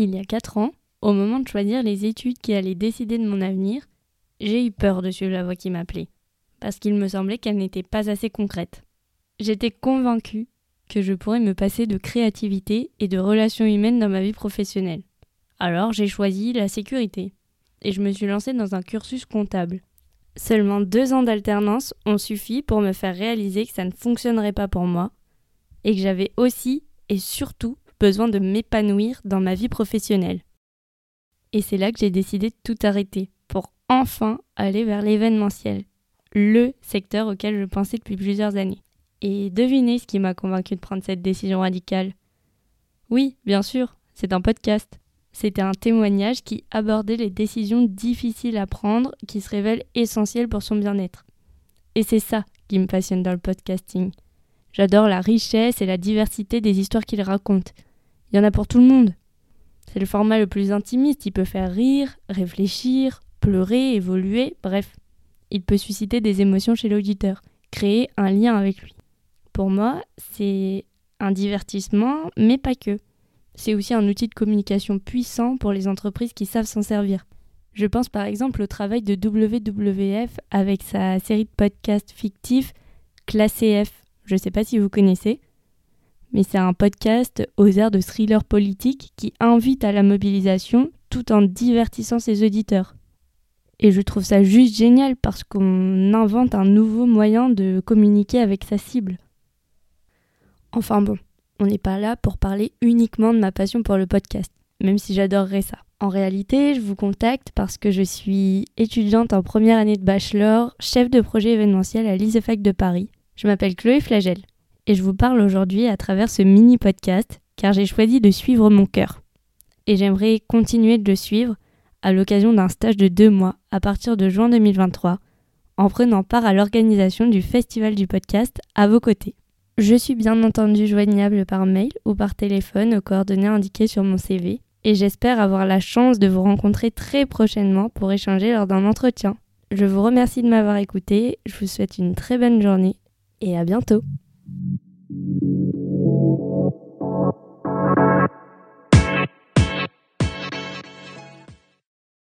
Il y a 4 ans, au moment de choisir les études qui allaient décider de mon avenir, j'ai eu peur de suivre la voie qui m'appelait, parce qu'il me semblait qu'elle n'était pas assez concrète. J'étais convaincue que je pourrais me passer de créativité et de relations humaines dans ma vie professionnelle. Alors j'ai choisi la sécurité, et je me suis lancée dans un cursus comptable. Seulement deux ans d'alternance ont suffi pour me faire réaliser que ça ne fonctionnerait pas pour moi, et que j'avais aussi et surtout besoin de m'épanouir dans ma vie professionnelle. Et c'est là que j'ai décidé de tout arrêter pour enfin aller vers l'événementiel, le secteur auquel je pensais depuis plusieurs années. Et devinez ce qui m'a convaincu de prendre cette décision radicale. Oui, bien sûr, c'est un podcast. C'était un témoignage qui abordait les décisions difficiles à prendre qui se révèlent essentielles pour son bien-être. Et c'est ça qui me passionne dans le podcasting. J'adore la richesse et la diversité des histoires qu'il raconte. Il y en a pour tout le monde. C'est le format le plus intimiste, il peut faire rire, réfléchir, pleurer, évoluer, bref. Il peut susciter des émotions chez l'auditeur, créer un lien avec lui. Pour moi, c'est un divertissement, mais pas que. C'est aussi un outil de communication puissant pour les entreprises qui savent s'en servir. Je pense par exemple au travail de WWF avec sa série de podcasts fictifs Classé F. Je ne sais pas si vous connaissez mais c'est un podcast aux airs de thriller politique qui invite à la mobilisation tout en divertissant ses auditeurs. Et je trouve ça juste génial parce qu'on invente un nouveau moyen de communiquer avec sa cible. Enfin bon, on n'est pas là pour parler uniquement de ma passion pour le podcast, même si j'adorerais ça. En réalité, je vous contacte parce que je suis étudiante en première année de bachelor, chef de projet événementiel à l'ISEFAC de Paris. Je m'appelle Chloé Flagel et je vous parle aujourd'hui à travers ce mini podcast car j'ai choisi de suivre mon cœur. Et j'aimerais continuer de le suivre à l'occasion d'un stage de deux mois à partir de juin 2023 en prenant part à l'organisation du Festival du podcast à vos côtés. Je suis bien entendu joignable par mail ou par téléphone aux coordonnées indiquées sur mon CV et j'espère avoir la chance de vous rencontrer très prochainement pour échanger lors d'un entretien. Je vous remercie de m'avoir écouté, je vous souhaite une très bonne journée et à bientôt.